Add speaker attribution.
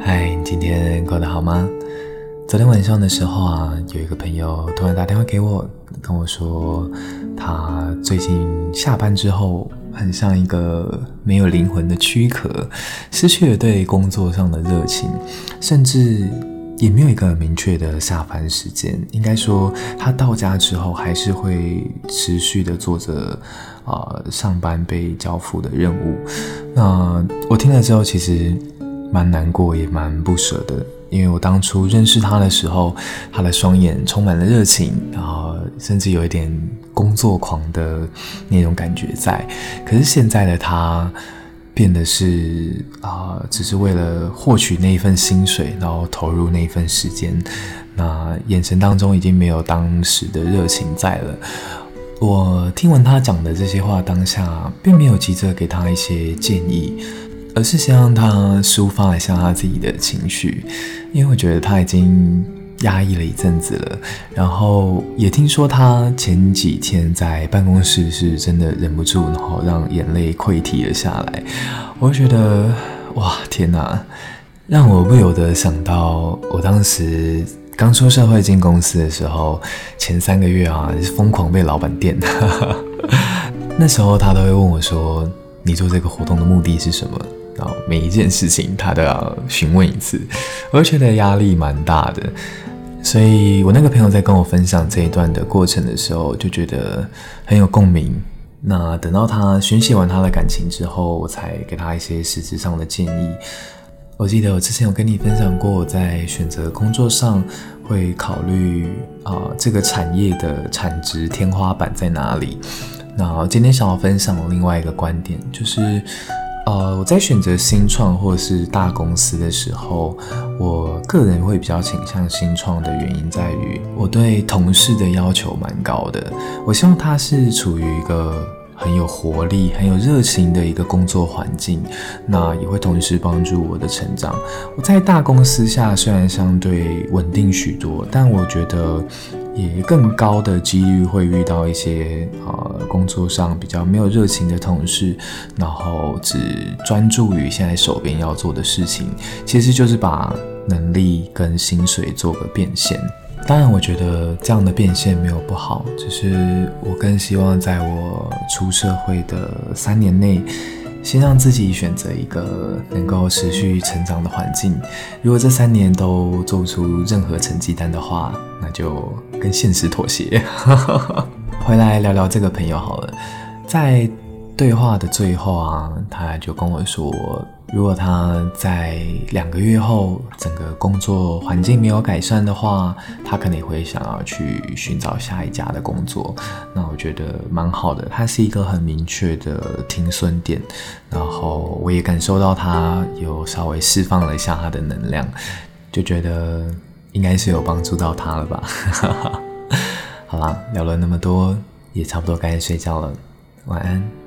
Speaker 1: 嗨，今天过得好吗？昨天晚上的时候啊，有一个朋友突然打电话给我，跟我说他最近下班之后，很像一个没有灵魂的躯壳，失去了对工作上的热情，甚至也没有一个明确的下班时间。应该说，他到家之后还是会持续的做着啊、上班被交付的任务。那我听了之后，其实。蛮难过，也蛮不舍的，因为我当初认识他的时候，他的双眼充满了热情，然后甚至有一点工作狂的那种感觉在。可是现在的他，变得是啊、只是为了获取那一份薪水，然后投入那一份时间，那眼神当中已经没有当时的热情在了。我听完他讲的这些话，当下并没有急着给他一些建议。而是先让他抒发一下他自己的情绪，因为我觉得他已经压抑了一阵子了。然后也听说他前几天在办公室是真的忍不住，然后让眼泪溃堤了下来。我就觉得哇，天哪，让我不由得想到我当时刚出社会进公司的时候，前三个月啊，疯狂被老板电。那时候他都会问我说：“你做这个活动的目的是什么？”然后每一件事情他都要询问一次，我觉得压力蛮大的。所以我那个朋友在跟我分享这一段的过程的时候，就觉得很有共鸣。那等到他宣泄完他的感情之后，我才给他一些实质上的建议。我记得我之前有跟你分享过，我在选择工作上会考虑啊、这个产业的产值天花板在哪里。那今天想要分享另外一个观点，就是。呃，我在选择新创或是大公司的时候，我个人会比较倾向新创的原因在于，我对同事的要求蛮高的。我希望他是处于一个很有活力、很有热情的一个工作环境，那也会同时帮助我的成长。我在大公司下虽然相对稳定许多，但我觉得。也更高的几率会遇到一些呃工作上比较没有热情的同事，然后只专注于现在手边要做的事情，其实就是把能力跟薪水做个变现。当然，我觉得这样的变现没有不好，只是我更希望在我出社会的三年内。先让自己选择一个能够持续成长的环境。如果这三年都做不出任何成绩单的话，那就跟现实妥协。回来聊聊这个朋友好了，在对话的最后啊，他就跟我说。如果他在两个月后整个工作环境没有改善的话，他可能也会想要去寻找下一家的工作。那我觉得蛮好的，他是一个很明确的停损点。然后我也感受到他有稍微释放了一下他的能量，就觉得应该是有帮助到他了吧。好啦，聊了那么多，也差不多该睡觉了，晚安。